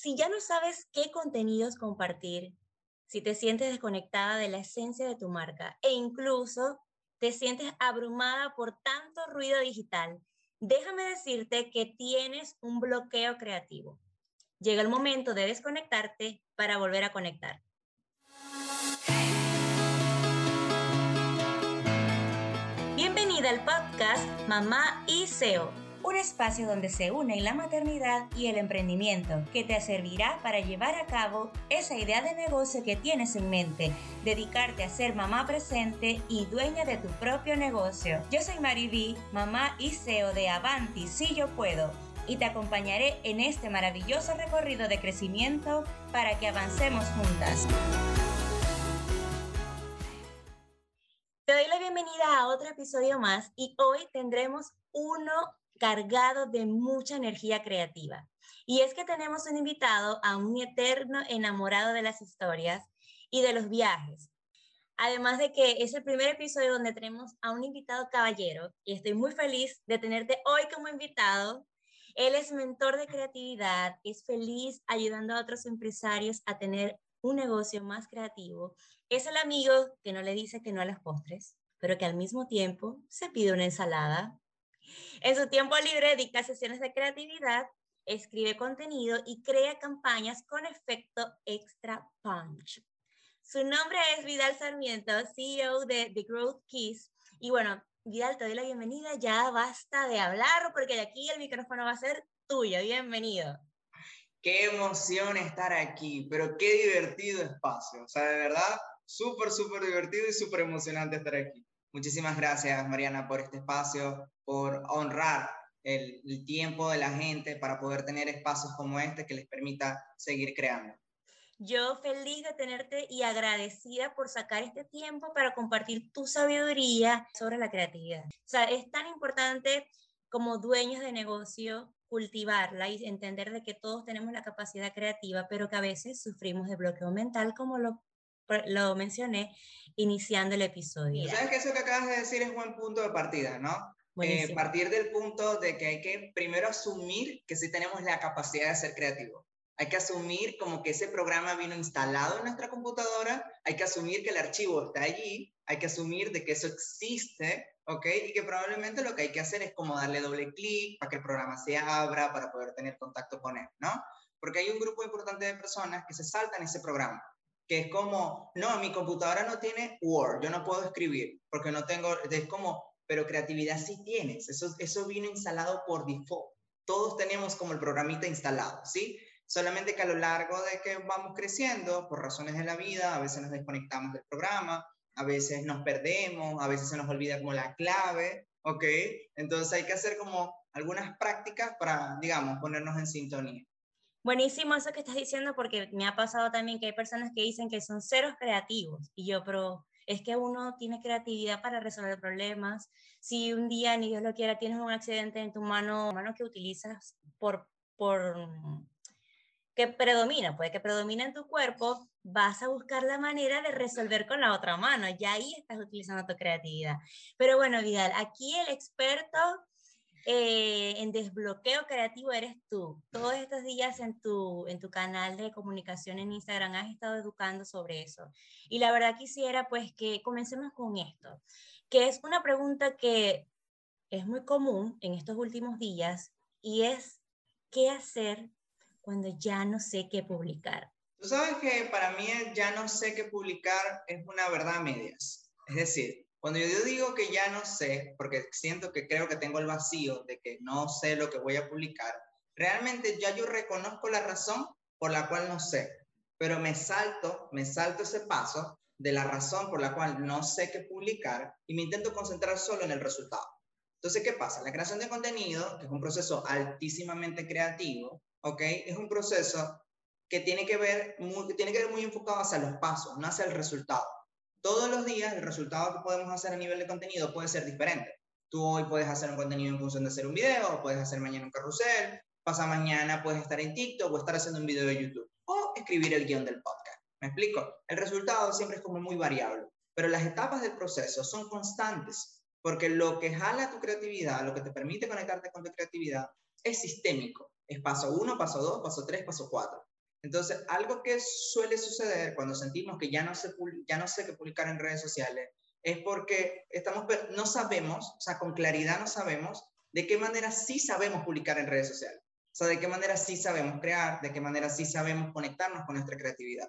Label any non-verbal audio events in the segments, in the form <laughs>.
Si ya no sabes qué contenidos compartir, si te sientes desconectada de la esencia de tu marca e incluso te sientes abrumada por tanto ruido digital, déjame decirte que tienes un bloqueo creativo. Llega el momento de desconectarte para volver a conectar. Bienvenida al podcast Mamá y SEO un espacio donde se unen la maternidad y el emprendimiento que te servirá para llevar a cabo esa idea de negocio que tienes en mente, dedicarte a ser mamá presente y dueña de tu propio negocio. Yo soy Mariví, mamá y CEO de Avanti Si Yo Puedo y te acompañaré en este maravilloso recorrido de crecimiento para que avancemos juntas. Te doy la bienvenida a otro episodio más y hoy tendremos uno cargado de mucha energía creativa. Y es que tenemos un invitado a un eterno enamorado de las historias y de los viajes. Además de que es el primer episodio donde tenemos a un invitado caballero y estoy muy feliz de tenerte hoy como invitado. Él es mentor de creatividad, es feliz ayudando a otros empresarios a tener un negocio más creativo. Es el amigo que no le dice que no a las postres, pero que al mismo tiempo se pide una ensalada en su tiempo libre dicta sesiones de creatividad, escribe contenido y crea campañas con efecto extra punch. Su nombre es Vidal Sarmiento, CEO de The Growth Keys. Y bueno, Vidal, te doy la bienvenida. Ya basta de hablar porque de aquí el micrófono va a ser tuyo. Bienvenido. Qué emoción estar aquí, pero qué divertido espacio. O sea, de verdad, súper, súper divertido y súper emocionante estar aquí. Muchísimas gracias, Mariana, por este espacio, por honrar el, tiempo de la gente para poder tener espacios como este que les permita seguir creando. Yo feliz de tenerte y agradecida por sacar este tiempo para compartir tu sabiduría sobre la creatividad. O sea, es tan importante como dueños de negocio cultivarla y entender de que todos tenemos la capacidad creativa, pero que a veces sufrimos de bloqueo mental, como lo lo mencioné iniciando el episodio. Sabes que eso que acabas de decir es buen punto de partida, ¿no? Eh, partir del punto de que hay que primero asumir que sí tenemos la capacidad de ser creativo. Hay que asumir como que ese programa vino instalado en nuestra computadora, hay que asumir que el archivo está allí, hay que asumir de que eso existe, ¿ok? Y que probablemente lo que hay que hacer es como darle doble clic para que el programa se abra, para poder tener contacto con él, ¿no? Porque hay un grupo importante de personas que se saltan ese programa que es como, no, mi computadora no tiene Word, yo no puedo escribir porque no tengo, es como, pero creatividad sí tienes, eso, eso vino instalado por default. Todos tenemos como el programita instalado, ¿sí? Solamente que a lo largo de que vamos creciendo, por razones de la vida, a veces nos desconectamos del programa, a veces nos perdemos, a veces se nos olvida como la clave, ¿ok? Entonces hay que hacer como algunas prácticas para, digamos, ponernos en sintonía. Buenísimo eso que estás diciendo porque me ha pasado también que hay personas que dicen que son ceros creativos y yo, pero es que uno tiene creatividad para resolver problemas. Si un día, ni Dios lo quiera, tienes un accidente en tu mano, mano que utilizas por, por que predomina, puede que predomina en tu cuerpo, vas a buscar la manera de resolver con la otra mano. Ya ahí estás utilizando tu creatividad. Pero bueno, Vidal, aquí el experto eh, en desbloqueo creativo eres tú. Todos estos días en tu, en tu canal de comunicación en Instagram has estado educando sobre eso. Y la verdad quisiera pues que comencemos con esto, que es una pregunta que es muy común en estos últimos días y es, ¿qué hacer cuando ya no sé qué publicar? Tú sabes que para mí ya no sé qué publicar es una verdad a medias. Es decir, cuando yo digo que ya no sé, porque siento que creo que tengo el vacío de que no sé lo que voy a publicar, realmente ya yo reconozco la razón por la cual no sé, pero me salto, me salto ese paso de la razón por la cual no sé qué publicar y me intento concentrar solo en el resultado. Entonces, ¿qué pasa? La creación de contenido, que es un proceso altísimamente creativo, ¿ok? Es un proceso que tiene que ver muy, tiene que ver muy enfocado hacia los pasos, no hacia el resultado todos los días el resultado que podemos hacer a nivel de contenido puede ser diferente. Tú hoy puedes hacer un contenido en función de hacer un video, puedes hacer mañana un carrusel, pasa mañana puedes estar en TikTok o estar haciendo un video de YouTube o escribir el guion del podcast. ¿Me explico? El resultado siempre es como muy variable, pero las etapas del proceso son constantes porque lo que jala tu creatividad, lo que te permite conectarte con tu creatividad es sistémico. Es paso uno, paso dos, paso tres, paso cuatro. Entonces, algo que suele suceder cuando sentimos que ya no sé, ya no sé qué publicar en redes sociales es porque estamos, no sabemos, o sea, con claridad no sabemos de qué manera sí sabemos publicar en redes sociales. O sea, de qué manera sí sabemos crear, de qué manera sí sabemos conectarnos con nuestra creatividad.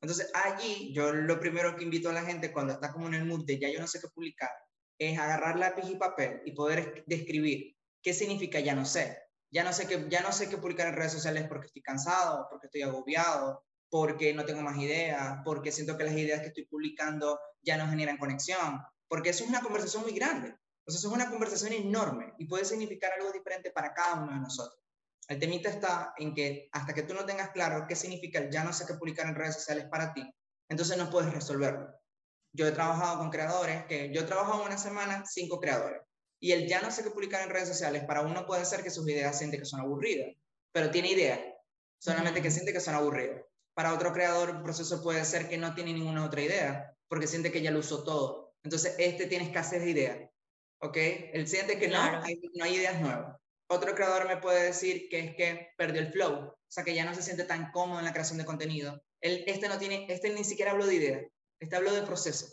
Entonces, allí yo lo primero que invito a la gente cuando está como en el mood de ya yo no sé qué publicar, es agarrar lápiz y papel y poder describir qué significa ya no sé. Ya no sé qué, ya no sé qué publicar en redes sociales porque estoy cansado, porque estoy agobiado, porque no tengo más ideas, porque siento que las ideas que estoy publicando ya no generan conexión, porque eso es una conversación muy grande. Entonces es una conversación enorme y puede significar algo diferente para cada uno de nosotros. El temita está en que hasta que tú no tengas claro qué significa el ya no sé qué publicar en redes sociales para ti, entonces no puedes resolverlo. Yo he trabajado con creadores que yo he trabajado una semana cinco creadores y el ya no sé qué publicar en redes sociales para uno puede ser que sus ideas siente que son aburridas, pero tiene ideas, solamente que siente que son aburridas. Para otro creador el proceso puede ser que no tiene ninguna otra idea porque siente que ya lo usó todo. Entonces este tiene escasez de ideas. ¿Ok? Él siente que no, hay, no hay ideas nuevas. Otro creador me puede decir que es que perdió el flow, o sea, que ya no se siente tan cómodo en la creación de contenido. Él, este no tiene, este ni siquiera habló de idea, este habló de proceso,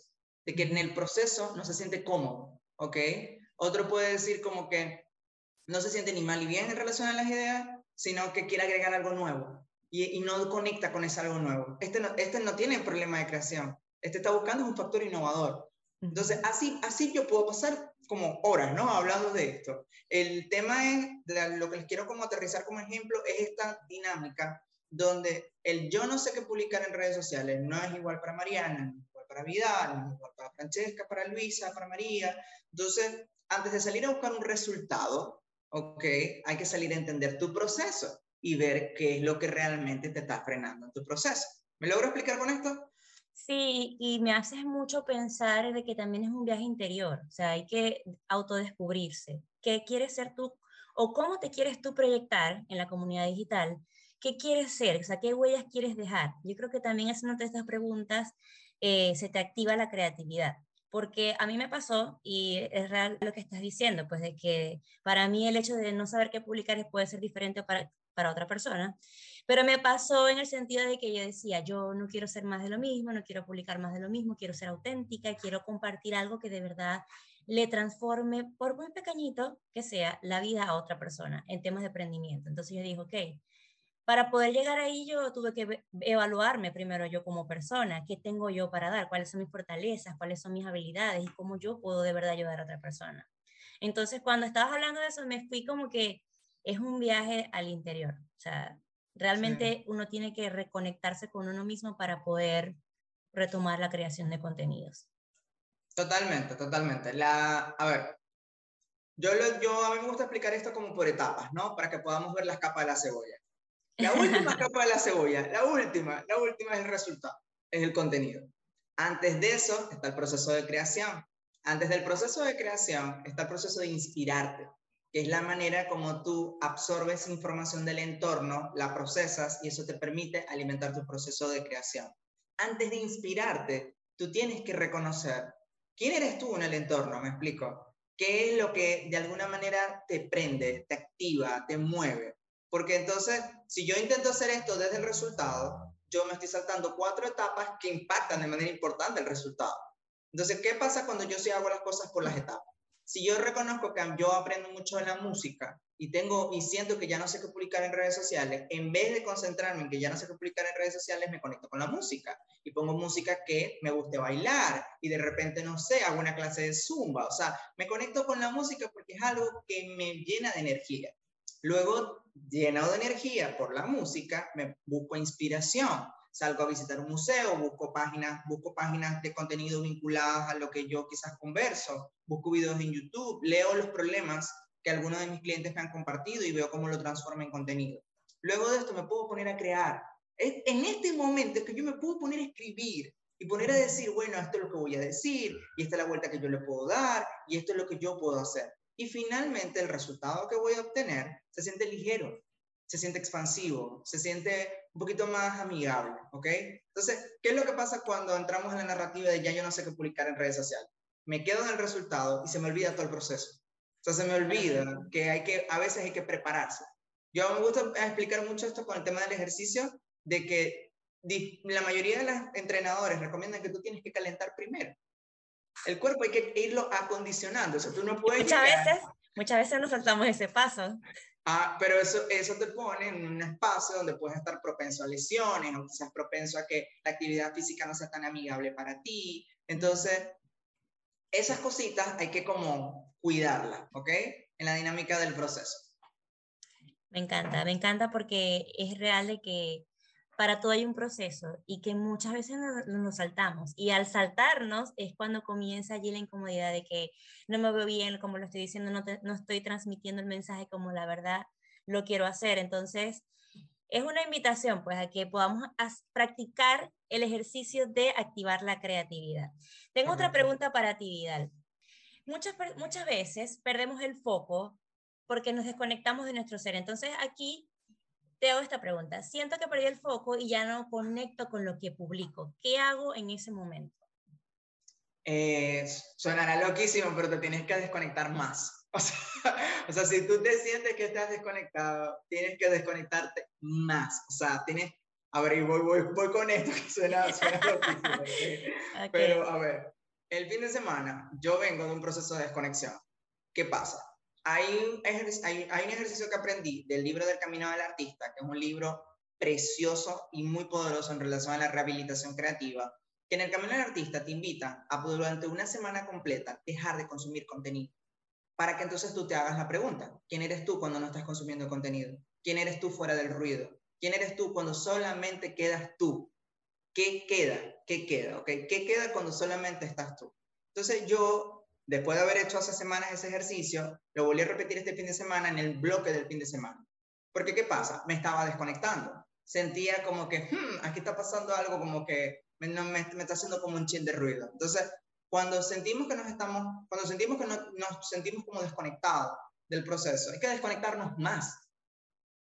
de que en el proceso no se siente cómodo, ¿ok? Otro puede decir como que no se siente ni mal ni bien en relación a las ideas, sino que quiere agregar algo nuevo y, y no conecta con ese algo nuevo. Este no, este no tiene problema de creación, este está buscando un factor innovador. Entonces, así, así yo puedo pasar como horas, ¿no? Hablando de esto. El tema es, lo que les quiero como aterrizar como ejemplo, es esta dinámica donde el yo no sé qué publicar en redes sociales no es igual para Mariana, para Vidal, para Francesca, para Luisa, para María. Entonces, antes de salir a buscar un resultado, ¿ok? Hay que salir a entender tu proceso y ver qué es lo que realmente te está frenando en tu proceso. ¿Me logro explicar con esto? Sí, y me haces mucho pensar de que también es un viaje interior, o sea, hay que autodescubrirse. ¿Qué quieres ser tú o cómo te quieres tú proyectar en la comunidad digital? ¿Qué quieres ser? O sea, ¿qué huellas quieres dejar? Yo creo que también haciéndote estas preguntas eh, se te activa la creatividad. Porque a mí me pasó, y es real lo que estás diciendo, pues de que para mí el hecho de no saber qué publicar puede ser diferente para, para otra persona. Pero me pasó en el sentido de que yo decía, yo no quiero ser más de lo mismo, no quiero publicar más de lo mismo, quiero ser auténtica, quiero compartir algo que de verdad le transforme, por muy pequeñito que sea, la vida a otra persona en temas de emprendimiento. Entonces yo dije, ok, para poder llegar ahí yo tuve que evaluarme primero yo como persona, qué tengo yo para dar, cuáles son mis fortalezas, cuáles son mis habilidades y cómo yo puedo de verdad ayudar a otra persona. Entonces cuando estabas hablando de eso me fui como que es un viaje al interior, o sea, Realmente uno tiene que reconectarse con uno mismo para poder retomar la creación de contenidos. Totalmente, totalmente. La, a ver, yo, yo a mí me gusta explicar esto como por etapas, ¿no? Para que podamos ver las capas de la cebolla. La última <laughs> capa de la cebolla, la última, la última es el resultado, es el contenido. Antes de eso está el proceso de creación. Antes del proceso de creación está el proceso de inspirarte que es la manera como tú absorbes información del entorno, la procesas y eso te permite alimentar tu proceso de creación. Antes de inspirarte, tú tienes que reconocer quién eres tú en el entorno, me explico. ¿Qué es lo que de alguna manera te prende, te activa, te mueve? Porque entonces, si yo intento hacer esto desde el resultado, yo me estoy saltando cuatro etapas que impactan de manera importante el resultado. Entonces, ¿qué pasa cuando yo sí hago las cosas por las etapas? si yo reconozco que yo aprendo mucho de la música y tengo y siento que ya no sé qué publicar en redes sociales, en vez de concentrarme en que ya no sé qué publicar en redes sociales, me conecto con la música y pongo música que me guste bailar y de repente, no sé, hago una clase de zumba. O sea, me conecto con la música porque es algo que me llena de energía. Luego, llenado de energía por la música, me busco inspiración salgo a visitar un museo, busco páginas, busco páginas de contenido vinculadas a lo que yo quizás converso, busco videos en YouTube, leo los problemas que algunos de mis clientes me han compartido y veo cómo lo transformo en contenido. Luego de esto me puedo poner a crear. En este momento es que yo me puedo poner a escribir y poner a decir, bueno, esto es lo que voy a decir, y esta es la vuelta que yo le puedo dar, y esto es lo que yo puedo hacer. Y finalmente el resultado que voy a obtener se siente ligero, se siente expansivo, se siente un poquito más amigable, ¿ok? Entonces, ¿qué es lo que pasa cuando entramos en la narrativa de ya yo no sé qué publicar en redes sociales? Me quedo en el resultado y se me olvida todo el proceso. O sea, se me olvida que hay que, a veces hay que prepararse. Yo me gusta explicar mucho esto con el tema del ejercicio, de que la mayoría de los entrenadores recomiendan que tú tienes que calentar primero. El cuerpo hay que irlo acondicionando, o sea, tú no puedes... Muchas veces, muchas veces nos saltamos ese paso. Ah, pero eso, eso te pone en un espacio donde puedes estar propenso a lesiones o quizás propenso a que la actividad física no sea tan amigable para ti. Entonces, esas cositas hay que como cuidarlas, ¿ok? En la dinámica del proceso. Me encanta, me encanta porque es real de que para todo hay un proceso y que muchas veces nos, nos, saltamos. Y al saltarnos es cuando comienza allí la incomodidad de que no me veo bien, como lo estoy diciendo, no, no estoy transmitiendo el mensaje como la verdad lo quiero hacer. Entonces, es una invitación pues a que podamos practicar el ejercicio de activar la creatividad. Tengo otra pregunta para ti, Vidal. Muchas, muchas veces perdemos el foco porque nos desconectamos de nuestro ser. Entonces aquí te hago esta pregunta. Siento que perdí el foco y ya no conecto con lo que publico. ¿Qué hago en ese momento? Eh, sonará loquísimo, pero te tienes que desconectar más. <laughs> O sea, o sea, si tú te sientes que estás desconectado, tienes que desconectarte más. O sea, tienes... A ver, voy, voy, voy con esto que suena, <laughs> suena loquísimo. Pero, a ver, el fin de semana yo vengo de un proceso de desconexión. ¿Qué pasa? Hay, hay, hay un ejercicio que aprendí del libro del Camino del Artista, que es un libro precioso y muy poderoso en relación a la rehabilitación creativa, que en el Camino del Artista te invita a durante una semana completa dejar de consumir contenido, para que entonces tú te hagas la pregunta, ¿quién eres tú cuando no estás consumiendo contenido? ¿Quién eres tú fuera del ruido? ¿Quién eres tú cuando solamente quedas tú? ¿Qué queda? ¿Qué queda? ¿Okay? ¿Qué queda cuando solamente estás tú? Entonces yo Después de haber hecho hace semanas ese ejercicio, lo volví a repetir este fin de semana en el bloque del fin de semana. Porque, ¿qué pasa? Me estaba desconectando. Sentía como que, hmm, aquí está pasando algo como que me, me, está haciendo como un chin de ruido. Entonces, cuando sentimos que nos estamos, cuando sentimos que no, nos sentimos como desconectados del proceso, hay que desconectarnos más.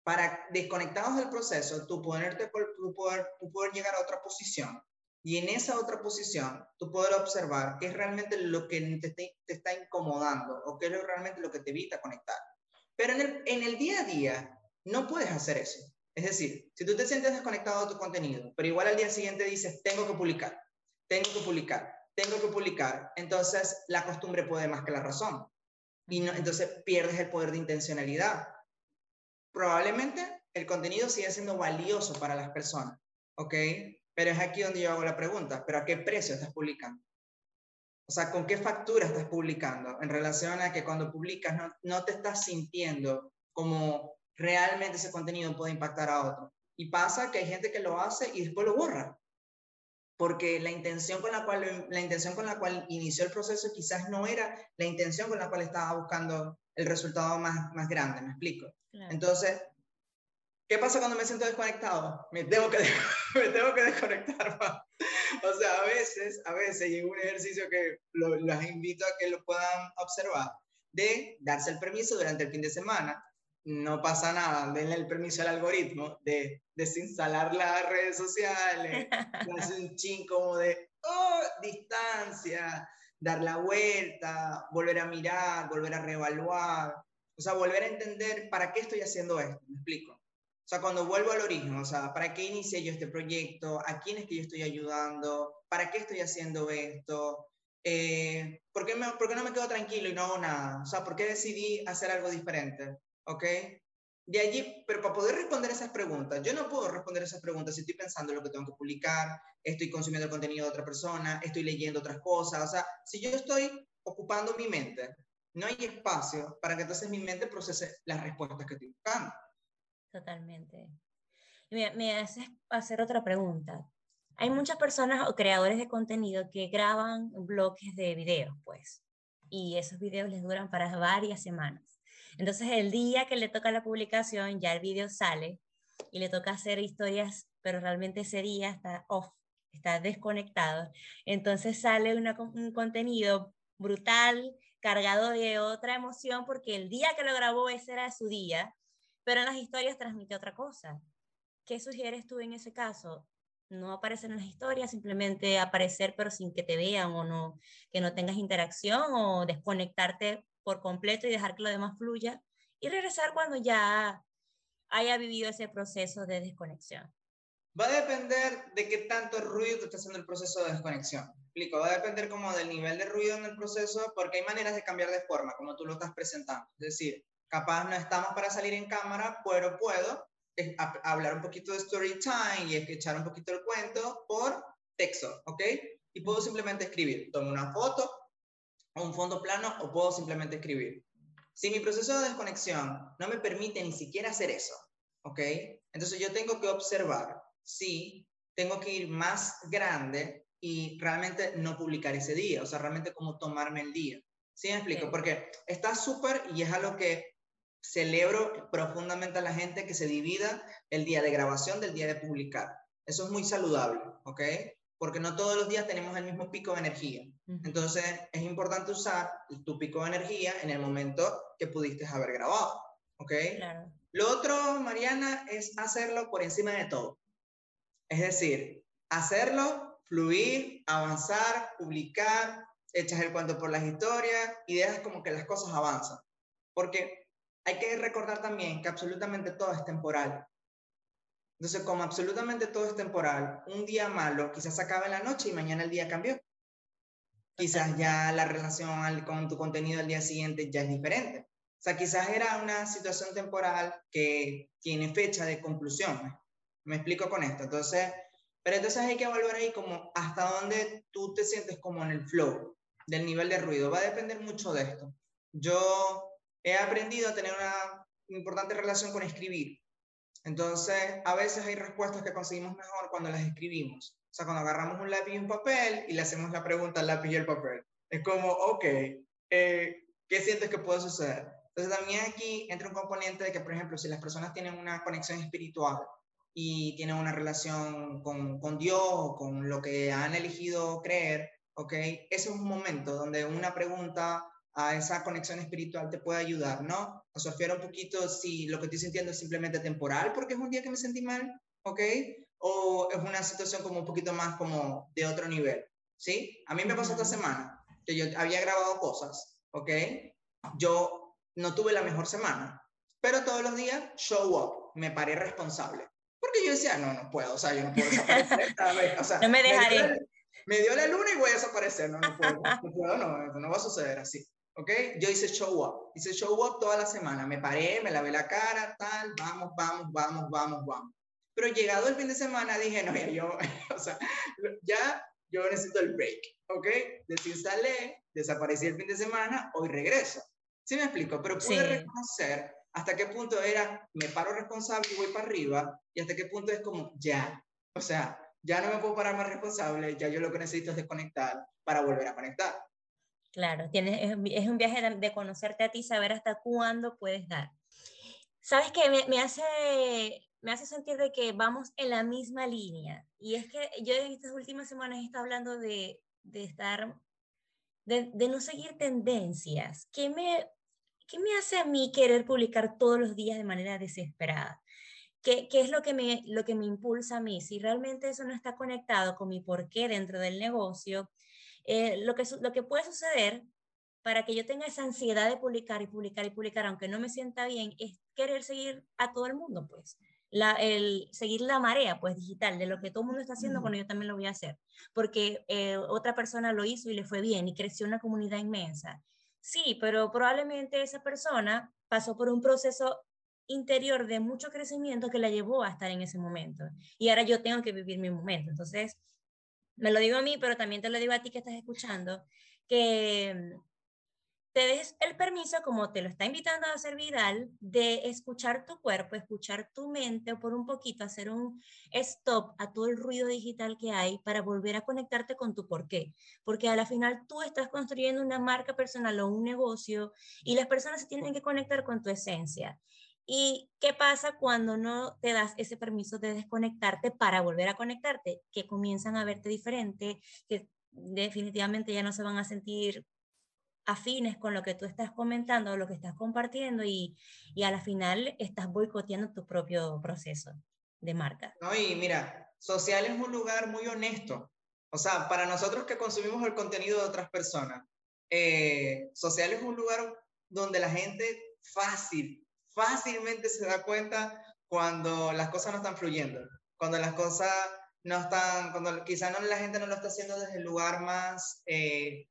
Para desconectados del proceso, tú, ponerte, tú, poder, tú poder llegar a otra posición y en esa otra posición, tú puedes observar qué es realmente lo que te, está incomodando o qué es realmente lo que te evita conectar. Pero en el, en el día a día no puedes hacer eso. Es decir, si tú te sientes desconectado de tu contenido, pero igual al día siguiente dices, tengo que publicar, tengo que publicar, tengo que publicar, entonces la costumbre puede más que la razón. Y entonces pierdes el poder de intencionalidad. Probablemente el contenido sigue siendo valioso para las personas, ¿ok? Pero es aquí donde yo hago la pregunta, ¿pero a qué precio estás publicando? O sea, ¿con qué factura estás publicando en relación a que cuando publicas no, no te estás sintiendo como realmente ese contenido puede impactar a otro? Y pasa que hay gente que lo hace y después lo borra. Porque la intención con la cual, la intención con la cual inició el proceso quizás no era la intención con la cual estaba buscando el resultado más, más grande, ¿me explico? Entonces, ¿Qué pasa cuando me siento desconectado? Me tengo que, <laughs> me tengo que desconectar <laughs> más. O sea, a veces, a veces, y un ejercicio que los invito a que lo puedan observar, de darse el permiso durante el fin de semana. No pasa nada, denle el permiso al algoritmo de desinstalar las redes sociales, <laughs> darse un ching como de, oh, distancia, dar la vuelta, volver a mirar, volver a reevaluar, o sea, volver a entender para qué estoy haciendo esto, me explico. Sea, cuando vuelvo al origen, o sea, ¿para qué inicié yo este proyecto? ¿A quién es que yo estoy ayudando? ¿Para qué estoy haciendo esto? Eh, ¿por, qué me, ¿Por qué no me quedo tranquilo y no hago nada? O sea, ¿por qué decidí hacer algo diferente? ¿Ok? De allí, pero para poder responder esas preguntas, yo no puedo responder esas preguntas si estoy pensando en lo que tengo que publicar, estoy consumiendo el contenido de otra persona, estoy leyendo otras cosas. O sea, si yo estoy ocupando mi mente, no hay espacio para que entonces mi mente procese las respuestas que estoy buscando. Totalmente. me, me haces hacer otra pregunta. Hay muchas personas o creadores de contenido que graban bloques de videos, pues, y esos videos les duran para varias semanas. Entonces, el día que le toca la publicación, ya el video sale y le toca hacer historias, pero realmente ese día está off, está desconectado. Entonces sale un contenido brutal, cargado de otra emoción, porque el día que lo grabó ese era su día pero en las historias transmite otra cosa. ¿Qué sugieres tú en ese caso? No aparecer en las historias, simplemente aparecer pero sin que te vean o no, que no tengas interacción o desconectarte por completo y dejar que lo demás fluya y regresar cuando ya haya vivido ese proceso de desconexión. Va a depender de qué tanto ruido te está haciendo el proceso de desconexión. Explico, va a depender como del nivel de ruido en el proceso, porque hay maneras de cambiar de forma, como tú lo estás presentando. Es decir, capaz no estamos para salir en cámara, pero puedo hablar un poquito de story time y echar un poquito el cuento por texto, ¿ok? Y puedo simplemente escribir. Tomo una foto, o un fondo plano, o puedo simplemente escribir. Si mi proceso de desconexión no me permite ni siquiera hacer eso, ¿ok? Entonces yo tengo que observar si tengo que ir más grande y realmente no publicar ese día, o sea, realmente como tomarme el día. ¿Sí me explico? Porque está súper y es algo que celebro profundamente a la gente que se divida el día de grabación del día de publicar. Eso es muy saludable, ¿ok? Porque no todos los días tenemos el mismo pico de energía. Entonces, es importante usar tu pico de energía en el momento que pudiste haber grabado, ¿ok? Claro. Lo otro, Mariana, es hacerlo por encima de todo. Es decir, hacerlo, fluir, avanzar, publicar, echas el cuento por las historias y dejas como que las cosas avanzan. Porque hay que recordar también que absolutamente todo es temporal. Entonces, como absolutamente todo es temporal, un día malo quizás acabe en la noche y mañana el día cambió. Quizás ya la relación con tu contenido al día siguiente ya es diferente. O sea, quizás era una situación temporal que tiene fecha de conclusión. Me explico con esto. Entonces, pero entonces hay que evaluar ahí como hasta dónde tú te sientes como en el flow del nivel de ruido. Va a depender mucho de esto. Yo he aprendido a tener una importante relación con escribir. Entonces, a veces hay respuestas que conseguimos mejor cuando las escribimos. O sea, cuando agarramos un lápiz y un papel y le hacemos la pregunta al lápiz y el papel. Es como, ok, eh, ¿qué sientes que puede suceder? Entonces, también aquí entra un componente de que, por ejemplo, si las personas tienen una conexión espiritual y tienen una relación con, con Dios o con lo que han elegido creer, ok, ese es un momento donde una pregunta a esa conexión espiritual te puede ayudar, ¿no? A surfear un poquito si lo que estoy sintiendo es simplemente temporal porque es un día que me sentí mal, ¿ok? O es una situación como un poquito más como de otro nivel, ¿sí? A mí me pasó esta semana que yo había grabado cosas, ¿ok? Yo no tuve la mejor semana, pero todos los días show up, me paré responsable. Porque yo decía, no, no puedo, o sea, yo no puedo desaparecer O sea, <laughs> no me dejaré. Me dio, la, luna y voy a desaparecer, no, no puedo, no puedo, no, no va a suceder así. ¿Ok? Yo hice show up, hice show up toda la semana, me paré, me lavé la cara, tal, vamos, vamos, vamos, vamos, vamos. Pero llegado el fin de semana dije, no, ya yo, <laughs> o sea, ya yo necesito el break, ¿ok? Desinstalé, desaparecí el fin de semana, hoy regreso. ¿Sí me explico? Pero pude reconocer hasta qué punto era, me paro responsable y voy para arriba, y hasta qué punto es como, ya, o sea, ya no me puedo parar más responsable, ya yo lo que necesito es desconectar para volver a conectar. Claro, tienes, es, un viaje de, conocerte a ti, saber hasta cuándo puedes dar. ¿Sabes qué? Me, me, hace, me hace sentir de que vamos en la misma línea. Y es que yo en estas últimas semanas he estado hablando de, de estar, de, de, no seguir tendencias. ¿Qué me, ¿Qué me hace a mí querer publicar todos los días de manera desesperada? ¿Qué, ¿Qué, es lo que, me, lo que me impulsa a mí? Si realmente eso no está conectado con mi porqué dentro del negocio, eh, lo, que, lo que puede suceder para que yo tenga esa ansiedad de publicar y publicar y publicar, aunque no me sienta bien, es querer seguir a todo el mundo, pues. La, el seguir la marea, pues, digital, de lo que todo el mundo está haciendo, cuando yo también lo voy a hacer. Porque eh, otra persona lo hizo y le fue bien y creció una comunidad inmensa. Sí, pero probablemente esa persona pasó por un proceso interior de mucho crecimiento que la llevó a estar en ese momento. Y ahora yo tengo que vivir mi momento. Entonces, me lo digo a mí, pero también te lo digo a ti que estás escuchando, que mm, te des el permiso, como te lo está invitando a hacer Vidal, de escuchar tu cuerpo, escuchar tu mente o por un poquito hacer un stop a todo el ruido digital que hay para volver a conectarte con tu porqué. Porque a la final tú estás construyendo una marca personal o un negocio y las personas se tienen que conectar con tu esencia. ¿Y qué pasa cuando no te das ese permiso de desconectarte para volver a conectarte? Que comienzan a verte diferente, que definitivamente ya no se van a sentir afines con lo que tú estás comentando, lo que estás compartiendo y, y a la final estás boicoteando tu propio proceso de marca. No, y mira, social es un lugar muy honesto. O sea, para nosotros que consumimos el contenido de otras personas, eh, social es un lugar donde la gente fácil fácilmente se da cuenta cuando las cosas no están fluyendo. cuando las cosas no están, cuando quizá no, la gente no lo está haciendo desde el lugar más eh,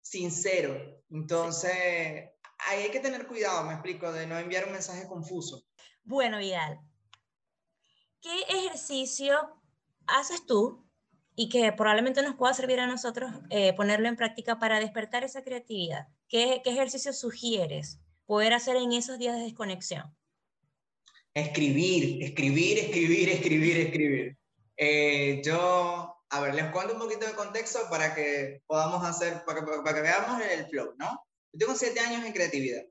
sincero. Entonces, hay que tener cuidado, me explico, de no enviar un mensaje confuso. Bueno, Vidal, ¿qué ejercicio haces tú y que probablemente nos pueda servir a nosotros eh, ponerlo en práctica para despertar esa creatividad? ¿Qué, ¿Qué ejercicio sugieres poder hacer en esos días de desconexión? Escribir, escribir, escribir, escribir, escribir. Eh, yo, a ver, les cuento un poquito de contexto para que podamos hacer, para que, para que veamos el flow, ¿no? Yo tengo siete años en creatividad,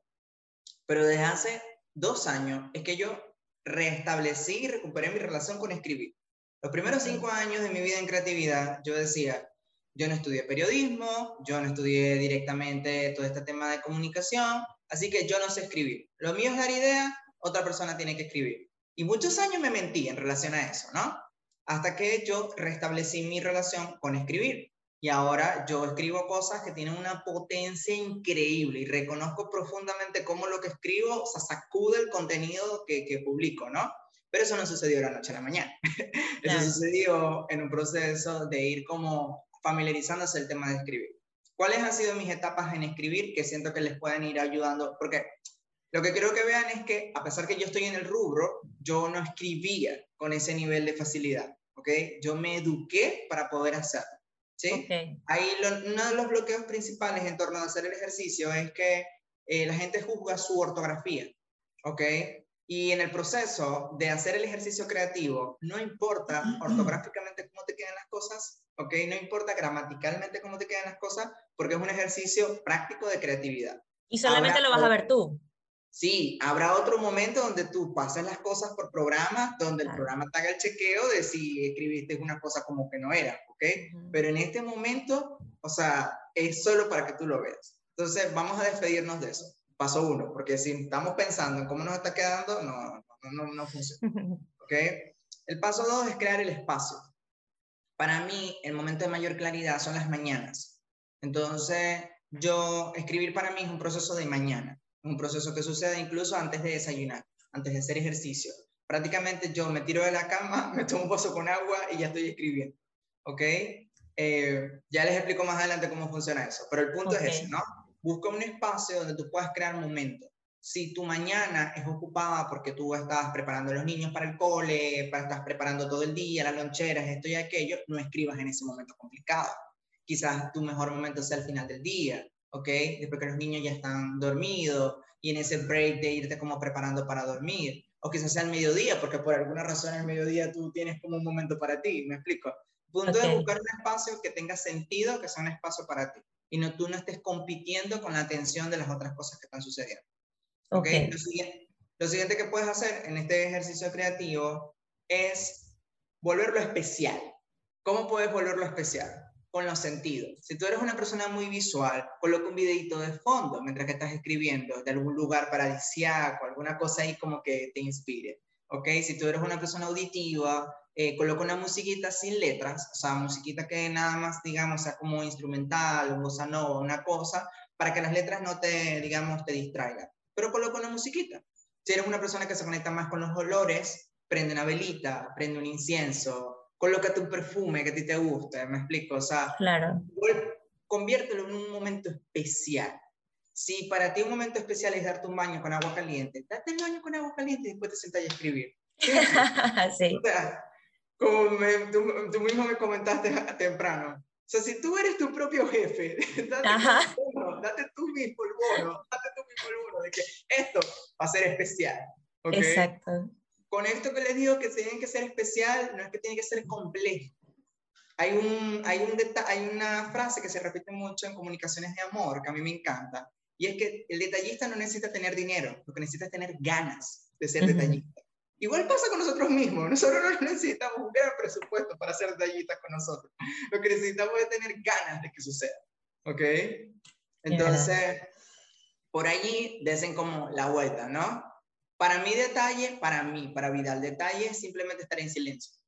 pero desde hace dos años es que yo restablecí y recuperé mi relación con escribir. Los primeros cinco años de mi vida en creatividad, yo decía, yo no estudié periodismo, yo no estudié directamente todo este tema de comunicación, así que yo no sé escribir. Lo mío es dar idea, otra persona tiene que escribir. Y muchos años me mentí en relación a eso, ¿no? Hasta que yo restablecí mi relación con escribir. Y ahora yo escribo cosas que tienen una potencia increíble y reconozco profundamente cómo lo que escribo sacude el contenido que, que publico, ¿no? Pero eso no sucedió de la noche a la mañana. <laughs> Eso sucedió en un proceso de ir como familiarizándose el tema de escribir. ¿Cuáles han sido mis etapas en escribir que siento que les pueden ir ayudando? Porque lo que quiero que vean es que a pesar que yo estoy en el rubro, yo no escribía con ese nivel de facilidad, ¿ok? Yo me eduqué para poder hacerlo. ¿Sí? Ahí uno de los bloqueos principales en torno a hacer el ejercicio es que eh, la gente juzga su ortografía, ¿ok? Y en el proceso de hacer el ejercicio creativo, no importa ortográficamente cómo te quedan las cosas, ¿ok? No importa gramaticalmente cómo te quedan las cosas, porque es un ejercicio práctico de creatividad. Y solamente lo vas a ver tú. Sí, habrá otro momento donde tú pases las cosas por programa, donde el programa te haga el chequeo de si escribiste una cosa como que no era, ¿ok? Pero en este momento, o sea, es solo para que tú lo veas. Entonces, vamos a despedirnos de eso paso uno, porque si estamos pensando en cómo nos está quedando, no, no, no, funciona. <laughs> ¿Ok? El paso dos es crear el espacio. Para mí, el momento de mayor claridad son las mañanas. Entonces, yo, escribir para mí es un proceso de mañana, un proceso que sucede incluso antes de desayunar, antes de hacer ejercicio. Prácticamente yo me tiro de la cama, <laughs> me tomo un vaso con agua y ya estoy escribiendo. ¿Ok? Eh, ya les explico más adelante cómo funciona eso, pero el punto es ese, ¿no? Busca un espacio donde tú puedas crear momentos. Si tu mañana es ocupada porque tú estás preparando a los niños para el cole, para, estás preparando todo el día, las loncheras, esto y aquello, no escribas en ese momento complicado. Quizás tu mejor momento sea al final del día, ¿ok? Después que los niños ya están dormidos y en ese break de irte como preparando para dormir. O quizás sea al mediodía, porque por alguna razón al mediodía tú tienes como un momento para ti, ¿me explico? Punto de buscar un espacio que tenga sentido, que sea un espacio para ti y no tú no estés compitiendo con la atención de las otras cosas que están sucediendo. ¿Okay? Lo, siguiente, lo siguiente que puedes hacer en este ejercicio creativo es volverlo especial. ¿Cómo puedes volverlo especial? Con los sentidos. Si tú eres una persona muy visual, coloca un videito de fondo mientras que estás escribiendo de algún lugar paradisíaco, alguna cosa ahí como que te inspire. ¿Ok? Si tú eres una persona auditiva, eh, coloco una musiquita sin letras, o sea, musiquita que nada más, digamos, sea como instrumental, un bossa nova, una cosa, para que las letras no te, digamos, te distraigan. Pero coloco una musiquita. Si eres una persona que se conecta más con los olores, prende una velita, prende un incienso, colócate un perfume que a ti te guste, me explico, o sea, claro. conviértelo en un momento especial. Si para ti un momento especial es darte un baño con agua caliente, date el baño con agua caliente y después te sentas a escribir. sí <laughs> como tú, mismo me comentaste temprano. O sea, si tú eres tu propio jefe, <laughs> date, tú, bono, date tú mismo el bono, date tú mismo el bono de que esto va a ser especial. ¿okay? Exacto. Con esto que les digo que tienen que ser especial, no es que tiene que ser complejo. Hay, un, hay, un hay una frase que se repite mucho en comunicaciones de amor que a mí me encanta, y es que el detallista no necesita tener dinero, lo que necesita es tener ganas de ser detallista. Igual pasa con nosotros mismos. Nosotros no <laughs> necesitamos un gran presupuesto para hacer detallitas con nosotros. Lo que necesitamos es tener ganas de que suceda. ¿Ok? Entonces, por allí desen como la vuelta, ¿no? Para mí detalle, para mí, para Vidal, detalle es simplemente estar en silencio.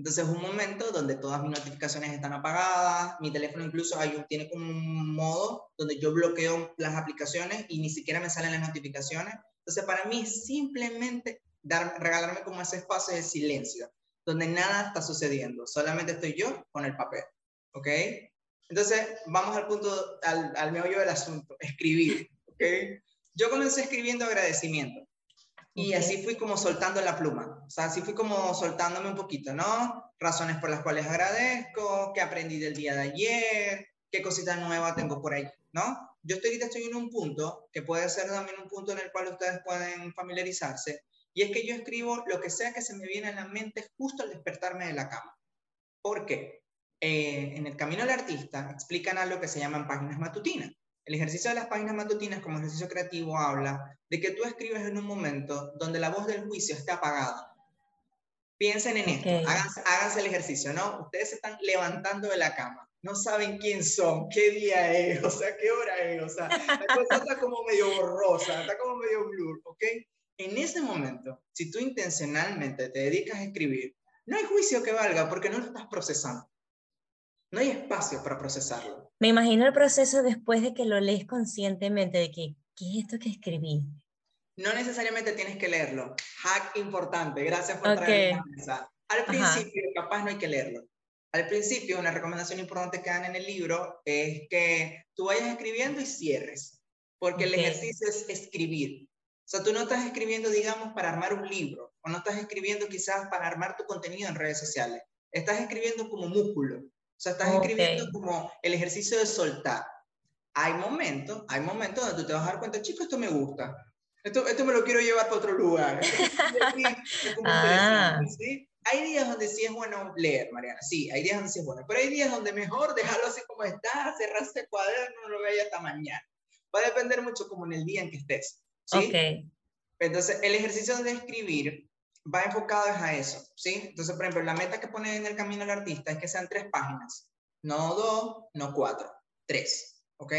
Entonces, un momento donde todas mis notificaciones están apagadas, mi teléfono incluso hay, tiene como un modo donde yo bloqueo las aplicaciones y ni siquiera me salen las notificaciones. Entonces, para mí simplemente dar, regalarme como ese espacio de silencio, donde nada está sucediendo, solamente estoy yo con el papel, ¿ok? Entonces, vamos al punto, al, al meollo del asunto, escribir, ¿ok? Yo comencé escribiendo agradecimiento. Y así fui como soltando la pluma, o sea, así fui como soltándome un poquito, ¿no? Razones por las cuales agradezco, qué aprendí del día de ayer, qué cositas nuevas tengo por ahí, ¿no? Yo estoy, ahorita estoy en un punto, que puede ser también un punto en el cual ustedes pueden familiarizarse, y es que yo escribo lo que sea que se me viene a la mente justo al despertarme de la cama. ¿Por qué? Eh, en el Camino del Artista explican algo que se llaman páginas matutinas. El ejercicio de las páginas matutinas como ejercicio creativo habla de que tú escribes en un momento donde la voz del juicio está apagada. Piensen en esto, háganse, el ejercicio, ¿no? Ustedes se están levantando de la cama, no saben quién son, qué día es, o sea, qué hora es, o sea, la cosa está como medio borrosa, está como medio blur, ¿ok? En ese momento, si tú intencionalmente te dedicas a escribir, no hay juicio que valga porque no lo estás procesando. No hay espacio para procesarlo. Me imagino el proceso después de que lo lees conscientemente, de que, ¿qué es esto que escribí? No necesariamente tienes que leerlo. Hack importante, gracias por okay. traer Al principio, capaz no hay que leerlo. Al principio, una recomendación importante que dan en el libro es que tú vayas escribiendo y cierres, porque el ejercicio es escribir. O sea, tú no estás escribiendo, digamos, para armar un libro, o no estás escribiendo quizás para armar tu contenido en redes sociales. Estás escribiendo como músculo. O sea, estás escribiendo como el ejercicio de soltar. Hay momentos, hay momentos donde tú te vas a dar cuenta, chico, esto me gusta. Esto, esto me lo quiero llevar para otro lugar. <laughs> ah. ¿sí? Hay días donde sí es bueno leer, Mariana, sí, hay días donde sí es bueno, pero hay días donde mejor dejarlo así como está, cerrarse el cuaderno, no lo veas hasta mañana. Va a depender mucho como en el día en que estés. ¿sí? Okay. Entonces, el ejercicio de escribir va enfocado a eso, ¿sí? Entonces, por ejemplo, la meta que pone en el camino del artista es que sean tres páginas, no dos, no cuatro, tres, ¿ok?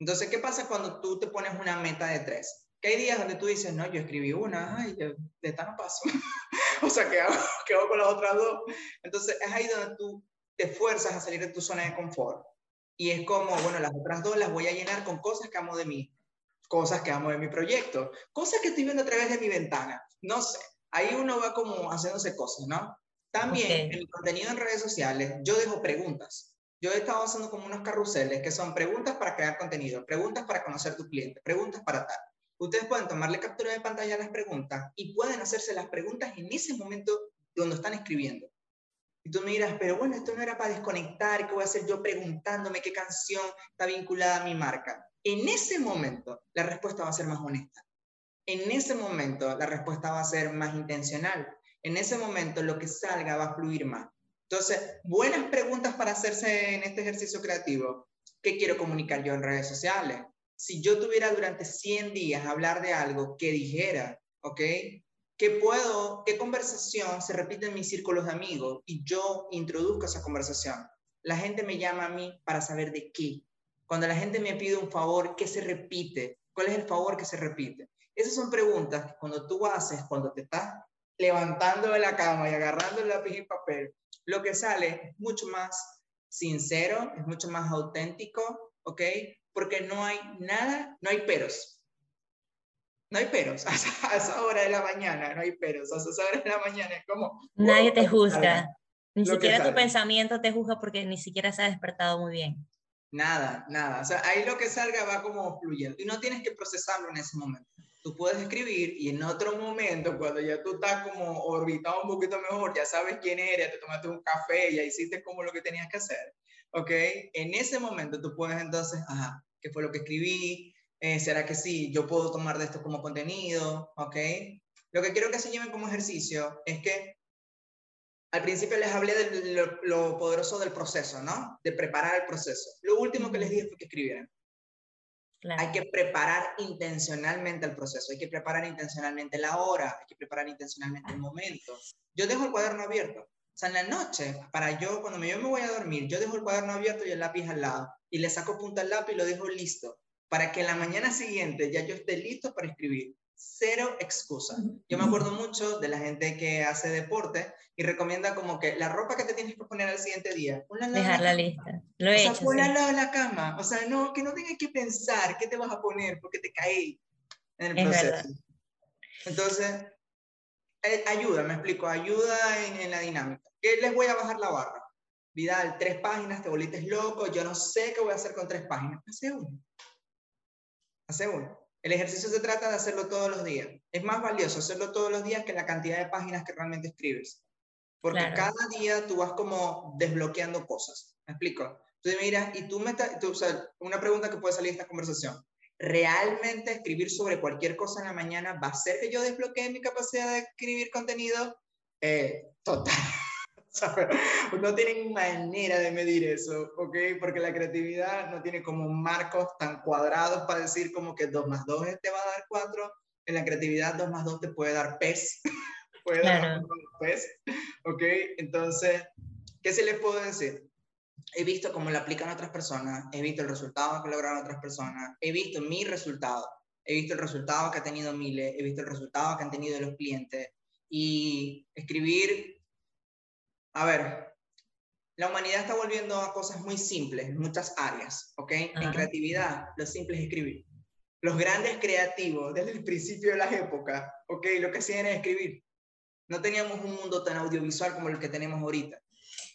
Entonces, ¿qué pasa cuando tú te pones una meta de tres? Que hay días donde tú dices, no, yo escribí una, ay, de esta no paso. <laughs> o sea, ¿qué hago? <laughs> ¿qué hago con las otras dos? Entonces, es ahí donde tú te fuerzas a salir de tu zona de confort. Y es como, bueno, las otras dos las voy a llenar con cosas que amo de mí, cosas que amo de mi proyecto, cosas que estoy viendo a través de mi ventana, no sé ahí uno va como haciéndose cosas, ¿no? También en el contenido en redes sociales, yo dejo preguntas. Yo he estado haciendo como unos carruseles que son preguntas para crear contenido, preguntas para conocer tu cliente, preguntas para tal. Ustedes pueden tomarle captura de pantalla a las preguntas y pueden hacerse las preguntas en ese momento donde están escribiendo. Y tú me dirás, pero bueno, esto no era para desconectar, ¿qué voy a hacer yo preguntándome qué canción está vinculada a mi marca? En ese momento, la respuesta va a ser más honesta en ese momento la respuesta va a ser más intencional. En ese momento lo que salga va a fluir más. Entonces, buenas preguntas para hacerse en este ejercicio creativo. ¿Qué quiero comunicar yo en redes sociales? Si yo tuviera durante 100 días hablar de algo que dijera, ¿ok? ¿Qué puedo, qué conversación se repite en mis círculos de amigos y yo introduzco esa conversación? La gente me llama a mí para saber de qué. Cuando la gente me pide un favor, ¿qué se repite? ¿Cuál es el favor que se repite? Esas son preguntas que cuando tú haces, cuando te estás levantando de la cama y agarrando el lápiz y papel, lo que sale es mucho más sincero, es mucho más auténtico, ¿ok? Porque no hay nada, no hay peros. No hay peros. <laughs> A esa hora de la mañana no hay peros. A esa hora de la mañana es como... Nadie te juzga. Ni siquiera tu pensamiento te juzga porque ni siquiera se ha despertado muy bien. Nada, nada. O sea, ahí lo que salga va como fluyendo. Y no tienes que procesarlo en ese momento tú puedes escribir y en otro momento, cuando ya tú estás como orbitado un poquito mejor, ya sabes quién eres, te tomaste un café, ya hiciste como lo que tenías que hacer, ¿ok? En ese momento tú puedes entonces, ajá, ¿qué fue lo que escribí? Eh, ¿Será que sí? Yo puedo tomar de esto como contenido, ¿ok? Lo que quiero que se lleven como ejercicio es que al principio les hablé de lo, lo poderoso del proceso, ¿no? De preparar el proceso. Lo último que les dije fue que escribieran. Hay que preparar intencionalmente el proceso, hay que preparar intencionalmente la hora, hay que preparar intencionalmente el momento. Yo dejo el cuaderno abierto. O sea, en la noche, para yo, cuando yo me voy a dormir, yo dejo el cuaderno abierto y el lápiz al lado. Y le saco punta al lápiz y lo dejo listo. Para que la mañana siguiente ya yo esté listo para escribir cero excusa. Yo me acuerdo mucho de la gente que hace deporte y recomienda como que la ropa que te tienes que poner al siguiente día, Dejar la lista. Lo he o sea, ponla al lado de la cama. O sea, no, que no tengas que pensar qué te vas a poner porque te caí en el proceso. Entonces, Eh, ayuda, me explico, ayuda en, en la dinámica. ¿Qué les voy a bajar la barra? Vidal, tres páginas, te volviste loco, yo no sé qué voy a hacer con tres páginas. Hace uno. Hace uno. El ejercicio se trata de hacerlo todos los días. Es más valioso hacerlo todos los días que la cantidad de páginas que realmente escribes. Porque cada día tú vas como desbloqueando cosas. ¿Me explico? Tú miras y tú me tú, o sea, una pregunta que puede salir de esta conversación. ¿Realmente escribir sobre cualquier cosa en la mañana va a hacer que yo desbloquee mi capacidad de escribir contenido? Eh, total. <laughs> no tienen manera de medir eso, ¿ok? Porque la creatividad no tiene como marcos tan cuadrados para decir como que 2 más 2 te va a dar 4. En la creatividad 2 más 2 te puede dar pez, <laughs> puede dar pez, ¿ok? Entonces, ¿qué se les puedo decir? He visto cómo lo aplican otras personas, he visto el resultado que lograron otras personas, he visto mi resultado, he visto el resultado que ha tenido Mile, he visto el resultado que han tenido los clientes. Y escribir a ver, la humanidad está volviendo a cosas muy simples en muchas áreas, ¿ok? En creatividad, lo simple es escribir. Los grandes creativos, desde el principio de las épocas, ¿ok? Lo que hacían es escribir. No teníamos un mundo tan audiovisual como el que tenemos ahorita.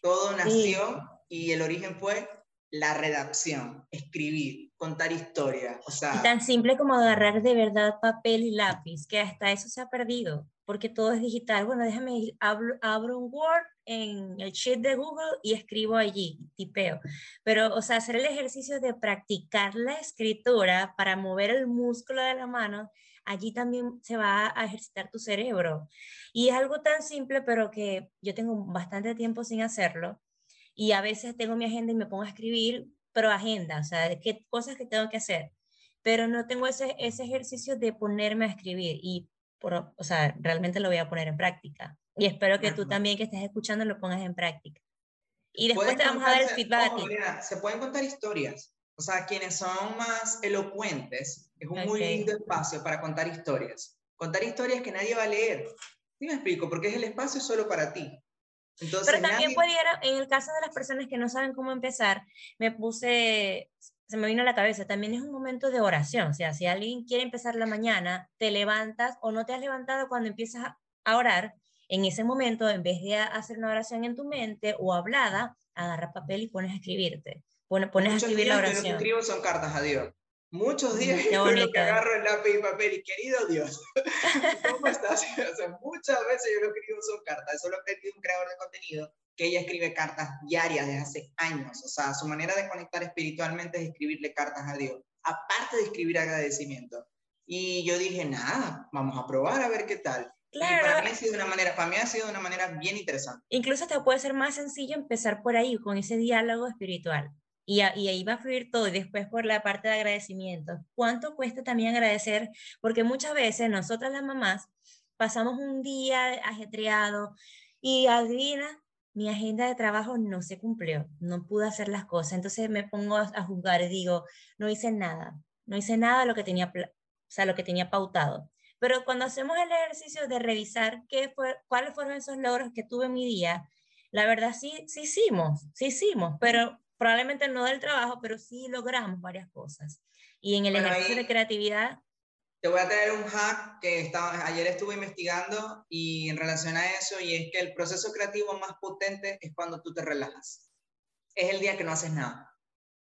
Todo nació y el origen fue la redacción, escribir, contar historias. O sea, tan simple como agarrar de verdad papel y lápiz, que hasta eso se ha perdido, porque todo es digital. Bueno, déjame ir, abro un Word en el sheet de Google y escribo allí, tipeo. Pero, o sea, hacer el ejercicio de practicar la escritura para mover el músculo de la mano, allí también se va a ejercitar tu cerebro. Y es algo tan simple, pero que yo tengo bastante tiempo sin hacerlo. Y a veces tengo mi agenda y me pongo a escribir, pero agenda, o sea, qué cosas que tengo que hacer. Pero no tengo ese, ese ejercicio de ponerme a escribir y, por, o sea, realmente lo voy a poner en práctica. Y espero que tú también que estés escuchando lo pongas en práctica. Y después te vamos a dar el feedback. se pueden contar historias. O sea, quienes son más elocuentes, es un muy lindo espacio para contar historias. Contar historias que nadie va a leer. ¿Sí me explico? Porque es el espacio solo para ti. Entonces, Pero también pudiera, en el caso de las personas que no saben cómo empezar, me puse, se me vino a la cabeza, también es un momento de oración. O sea, si alguien quiere empezar la mañana, te levantas o no te has levantado cuando empiezas a orar, en ese momento, en vez de hacer una oración en tu mente o hablada, agarra papel y pones a escribirte. Pones, pones a escribir la oración. Lo que escribo son cartas a Dios. Muchos días yo <laughs> lo que agarro el lápiz y papel y querido Dios, <laughs> ¿cómo estás? <laughs> O sea, muchas veces yo lo escribo son cartas. Eso lo aprendí un creador de contenido que ella escribe cartas diarias desde hace años. O sea, su manera de conectar espiritualmente es escribirle cartas a Dios, aparte de escribir agradecimiento. Y yo dije, nada, vamos a probar a ver qué tal. Claro. para mí, ha sido una manera, para mí ha sido una manera bien interesante. Incluso te puede ser más sencillo empezar por ahí, con ese diálogo espiritual. Y, y, ahí va a fluir todo y después por la parte de agradecimiento. ¿Cuánto cuesta también agradecer? Porque muchas veces nosotras las mamás pasamos un día ajetreado y adivina, mi agenda de trabajo no se cumplió, no pude hacer las cosas. Entonces me pongo a, juzgar y digo, no hice nada, no hice nada lo que tenía, o sea, lo que tenía pautado. Pero cuando hacemos el ejercicio de revisar qué fue, cuáles fueron esos logros que tuve en mi día, la verdad sí, sí hicimos, sí hicimos, pero probablemente no del trabajo, pero sí logramos varias cosas. Y en el ejercicio de creatividad... Te voy a traer un hack que estaba, ayer estuve investigando y en relación a eso, y es que el proceso creativo más potente es cuando tú te relajas. Es el día que no haces nada.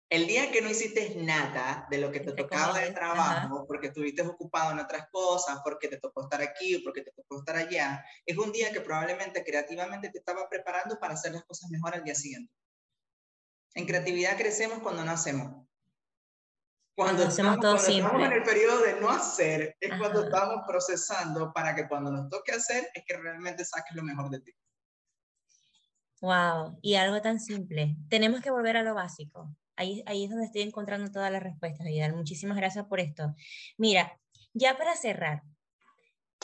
El día que no hiciste nada de lo que te, tocaba de trabajo, porque estuviste ocupado en otras cosas, porque te tocó estar aquí porque te tocó estar allá, es un día que probablemente creativamente te estaba preparando para hacer las cosas mejor al día siguiente. En creatividad crecemos cuando no hacemos. Cuando, hacemos todo cuando estamos en el periodo de no hacer, es cuando estamos procesando para que cuando nos toque hacer, es que realmente saques lo mejor de ti. Wow, y algo tan simple. Tenemos que volver a lo básico. Ahí, ahí es donde estoy encontrando todas las respuestas, Vidal. Muchísimas gracias por esto. Mira, ya para cerrar,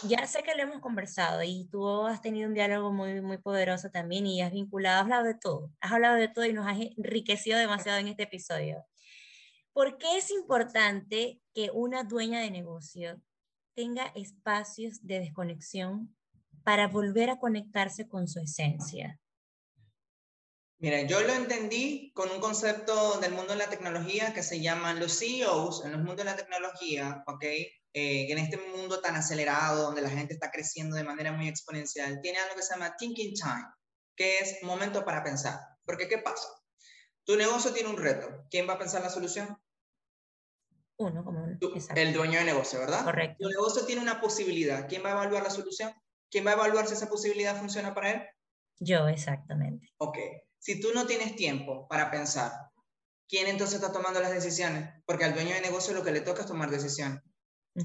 ya sé que lo hemos conversado y tú has tenido un diálogo muy, muy poderoso también y has vinculado, has hablado de todo, has hablado de todo y nos has enriquecido demasiado en este episodio. ¿Por qué es importante que una dueña de negocio tenga espacios de desconexión para volver a conectarse con su esencia? Mira, yo lo entendí con un concepto del mundo de la tecnología que se llama los CEOs en los mundos de la tecnología, ¿ok? Eh, en este mundo tan acelerado, donde la gente está creciendo de manera muy exponencial, tiene algo que se llama thinking time, que es momento para pensar. Porque, ¿qué pasa? Tu negocio tiene un reto. ¿Quién va a pensar la solución? Uno, como El dueño de negocio, ¿verdad? Correcto. Tu negocio tiene una posibilidad. ¿Quién va a evaluar la solución? ¿Quién va a evaluar si esa posibilidad funciona para él? Yo, exactamente. Ok. Si tú no tienes tiempo para pensar, ¿quién entonces está tomando las decisiones? Porque al dueño de negocio lo que le toca es tomar decisiones.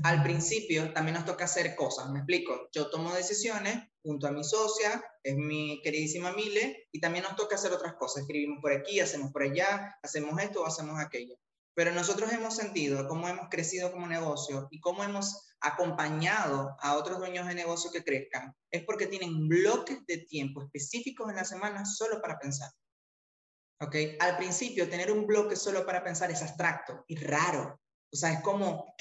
Al principio también nos toca hacer cosas, me explico. Yo tomo decisiones junto a mi socia, es mi queridísima Mile, y también nos toca hacer otras cosas. Escribimos por aquí, hacemos por allá, hacemos esto o hacemos aquello. Pero nosotros hemos sentido cómo hemos crecido como negocio y cómo hemos acompañado a otros dueños de negocio que crezcan. Es porque tienen bloques de tiempo específicos en la semana solo para pensar. ¿Ok? Al principio, tener un bloque solo para pensar es abstracto y raro. O sea, es como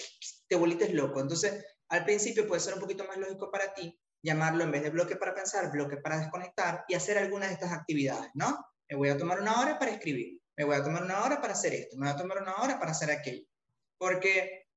te vuelves loco. Entonces, al principio puede ser un poquito más lógico para ti llamarlo en vez de bloque para pensar, bloque para desconectar y hacer algunas de estas actividades, ¿no? Me voy a tomar una hora para escribir, me voy a tomar una hora para hacer esto, me voy a tomar una hora para hacer aquello. Porque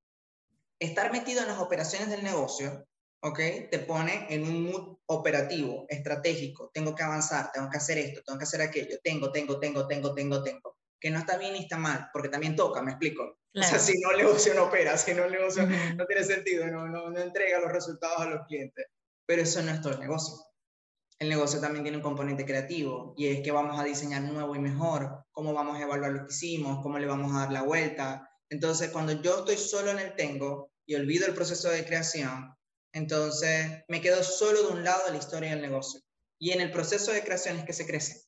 estar metido en las operaciones del negocio, ¿ok? Te pone en un mood operativo, estratégico. Tengo que avanzar, tengo que hacer esto, tengo que hacer aquello. Tengo, tengo, tengo, tengo, tengo, tengo. Que no está bien ni está mal, porque también toca, me explico. O sea, si no el negocio no opera, si no el negocio no tiene sentido, no, no, no entrega los resultados a los clientes. Pero eso no es todo el negocio. El negocio también tiene un componente creativo y es que vamos a diseñar nuevo y mejor, cómo vamos a evaluar lo que hicimos, cómo le vamos a dar la vuelta. Entonces, cuando yo estoy solo en el tengo y olvido el proceso de creación, entonces me quedo solo de un lado de la historia del negocio. Y en el proceso de creación es que se crece.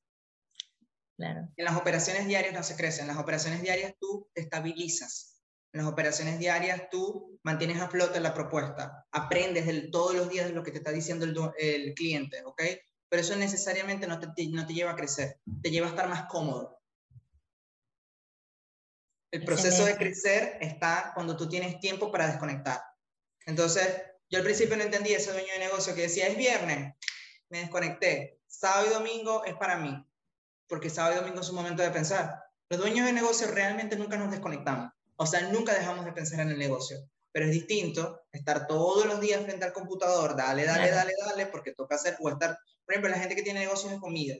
Claro. En las operaciones diarias no se crece. En las operaciones diarias tú te estabilizas. En las operaciones diarias tú mantienes a flote la propuesta. Aprendes del, todos los días de lo que te está diciendo el, el cliente, ¿ok? Pero eso necesariamente no te, no te lleva a crecer. Te lleva a estar más cómodo. El proceso de crecer está cuando tú tienes tiempo para desconectar. Entonces, yo al principio no entendí ese dueño de negocio que decía, es viernes, me desconecté. Sábado y domingo es para mí porque sábado y domingo es un momento de pensar. Los dueños de negocio realmente nunca nos desconectamos, o sea, nunca dejamos de pensar en el negocio, pero es distinto estar todos los días frente al computador, dale, dale, dale, dale, porque toca hacer, o estar, por ejemplo, la gente que tiene negocios de comida,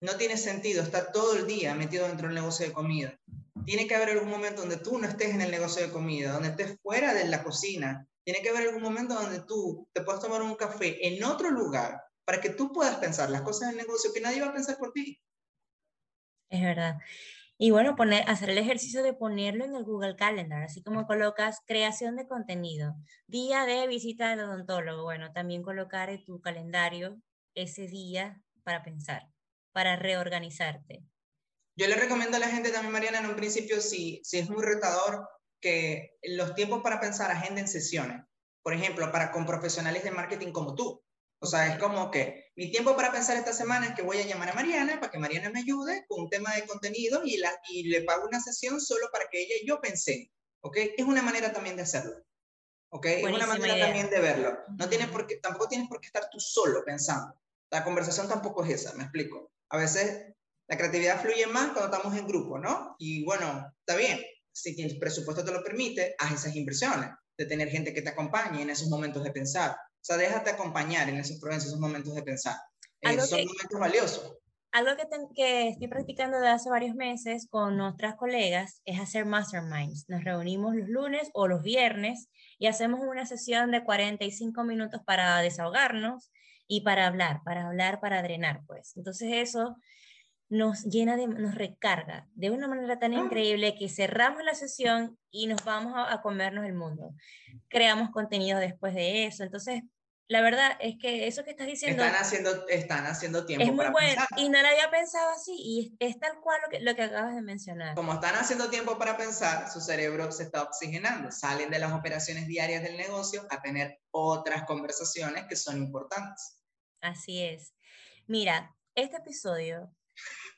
no tiene sentido estar todo el día metido dentro del negocio de comida. Tiene que haber algún momento donde tú no estés en el negocio de comida, donde estés fuera de la cocina. Tiene que haber algún momento donde tú te puedas tomar un café en otro lugar para que tú puedas pensar las cosas del negocio que nadie va a pensar por ti. Es verdad. Y bueno, poner, hacer el ejercicio de ponerlo en el Google Calendar, así como colocas creación de contenido, día de visita del odontólogo. Bueno, también colocar en tu calendario ese día para pensar, para reorganizarte. Yo le recomiendo a la gente también, Mariana, en un principio, si, si es muy retador, que los tiempos para pensar agenden sesiones. Por ejemplo, para con profesionales de marketing como tú. O sea, es como que mi tiempo para pensar esta semana es que voy a llamar a Mariana para que Mariana me ayude con un tema de contenido y, la, y le pago una sesión solo para que ella y yo pensé. ¿Ok? Es una manera también de hacerlo. ¿Ok? es una manera también de verlo. No tienes por qué, tampoco tienes por qué estar tú solo pensando. La conversación tampoco es esa, me explico. A veces la creatividad fluye más cuando estamos en grupo, ¿no? Y bueno, está bien. Si el presupuesto te lo permite, haz esas inversiones de tener gente que te acompañe en esos momentos de pensar sea, déjate acompañar en esos, esos momentos de pensar. Eh, son momentos valiosos. Algo que, que, estoy practicando desde hace varios meses con nuestras colegas es hacer masterminds. Nos reunimos los lunes o los viernes y hacemos una sesión de 45 minutos para desahogarnos y para hablar, para hablar, para drenar, pues. Entonces eso nos llena de, nos recarga de una manera tan ah. increíble que cerramos la sesión y nos vamos a, a comernos el mundo. Creamos contenido después de eso. Entonces, la verdad es que eso que estás diciendo... Están haciendo, están haciendo tiempo. Es muy bueno y no lo había pensado así y es, tal cual lo que, lo que acabas de mencionar. Como están haciendo tiempo para pensar, su cerebro se está oxigenando, salen de las operaciones diarias del negocio a tener otras conversaciones que son importantes. Así es. Mira, este episodio,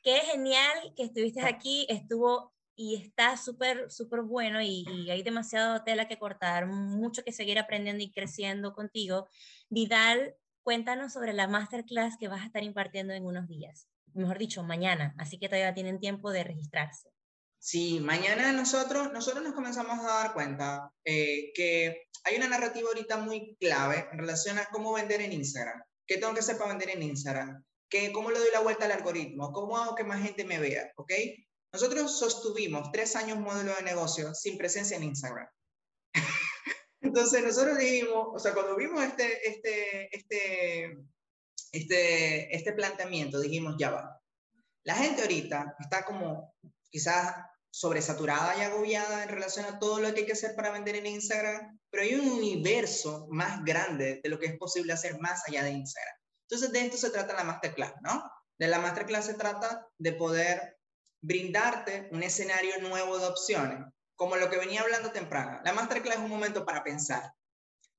qué genial que estuviste aquí, estuvo y está súper, súper bueno y, hay demasiada tela que cortar, mucho que seguir aprendiendo y creciendo contigo. Vidal, cuéntanos sobre la masterclass que vas a estar impartiendo en unos días, mejor dicho, mañana, así que todavía tienen tiempo de registrarse. Sí, mañana nosotros, nosotros nos comenzamos a dar cuenta eh, que hay una narrativa ahorita muy clave en relación a cómo vender en Instagram. ¿Qué tengo que hacer para vender en Instagram? ¿Qué, ¿Cómo le doy la vuelta al algoritmo? ¿Cómo hago que más gente me vea? ¿Ok? Nosotros sostuvimos tres años modelo de negocio sin presencia en Instagram. <laughs> Entonces nosotros dijimos, o sea, cuando vimos este, este, este, este, este planteamiento, dijimos, ya va. La gente ahorita está como quizás sobresaturada y agobiada en relación a todo lo que hay que hacer para vender en Instagram, pero hay un universo más grande de lo que es posible hacer más allá de Instagram. Entonces, de esto se trata la masterclass, ¿no? De la masterclass se trata de poder brindarte un escenario nuevo de opciones, como lo que venía hablando temprano. La masterclass es un momento para pensar.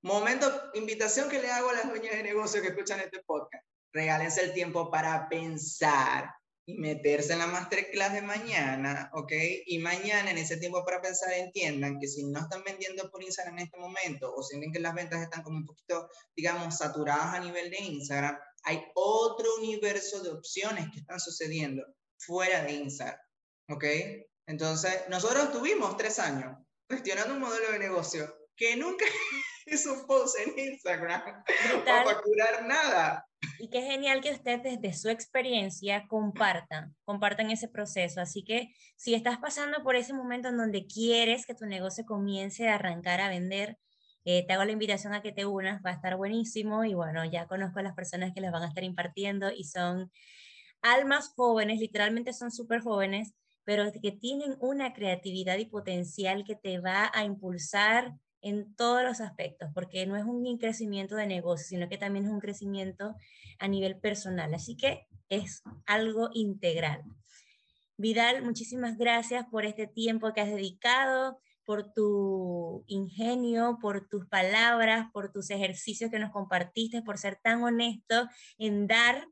Momento, invitación que le hago a las dueñas de negocio que escuchan este podcast. Regálense el tiempo para pensar y meterse en la masterclass de mañana, ¿ok? Y mañana en ese tiempo para pensar entiendan que si no están vendiendo por Instagram en este momento o sienten que las ventas están como un poquito, digamos, saturadas a nivel de Instagram, hay otro universo de opciones que están sucediendo fuera de Instagram, ¿ok? Entonces, nosotros tuvimos tres años gestionando un modelo de negocio que nunca <laughs> hizo un post en Instagram para facturar nada. Y qué genial que ustedes desde su experiencia compartan, compartan ese proceso. Así que si estás pasando por ese momento en donde quieres que tu negocio comience a arrancar a vender, eh, te hago la invitación a que te unas, va a estar buenísimo y bueno, ya conozco a las personas que les van a estar impartiendo y son almas jóvenes, literalmente son súper jóvenes, pero que tienen una creatividad y potencial que te va a impulsar en todos los aspectos, porque no es un crecimiento de negocio, sino que también es un crecimiento a nivel personal. Así que es algo integral. Vidal, muchísimas gracias por este tiempo que has dedicado, por tu ingenio, por tus palabras, por tus ejercicios que nos compartiste, por ser tan honesto en dar,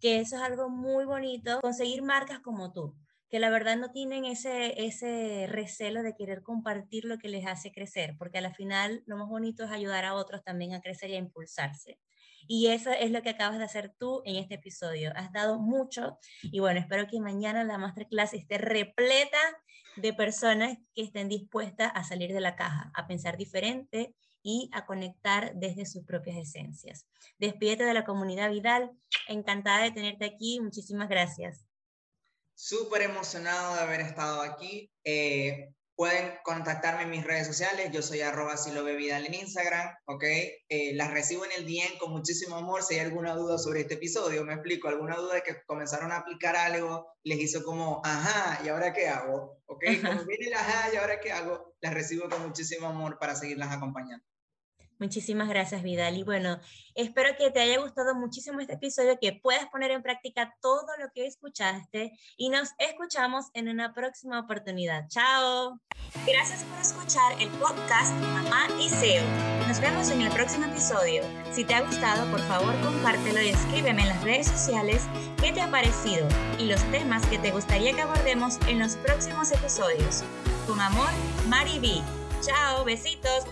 que eso es algo muy bonito, conseguir marcas como tú que la verdad no tienen ese, ese recelo de querer compartir lo que les hace crecer, porque al final lo más bonito es ayudar a otros también a crecer y a impulsarse. Y eso es lo que acabas de hacer tú en este episodio. Has dado mucho y bueno, espero que mañana la masterclass esté repleta de personas que estén dispuestas a salir de la caja, a pensar diferente y a conectar desde sus propias esencias. Despídete de la comunidad Vidal. Encantada de tenerte aquí. Muchísimas gracias. Súper emocionado de haber estado aquí. Eh, pueden contactarme en mis redes sociales. Yo soy arroba Vidal en Instagram, ¿ok? Eh, las recibo en el DM con muchísimo amor. Si hay alguna duda sobre este episodio, me explico. Alguna duda de que comenzaron a aplicar algo, les hizo como, ajá, ¿y ahora qué hago? ¿Ok? <laughs> Como viene el ajá, ¿y ahora qué hago? Las recibo con muchísimo amor para seguirlas acompañando. Muchísimas gracias, Vidal. Y bueno, espero que te haya gustado muchísimo este episodio, que puedas poner en práctica todo lo que escuchaste y nos escuchamos en una próxima oportunidad. Chao. Gracias por escuchar el podcast Mamá y SEO. Nos vemos en el próximo episodio. Si te ha gustado, por favor, compártelo y escríbeme en las redes sociales qué te ha parecido y los temas que te gustaría que abordemos en los próximos episodios. Con amor, Mari B. Chao, besitos.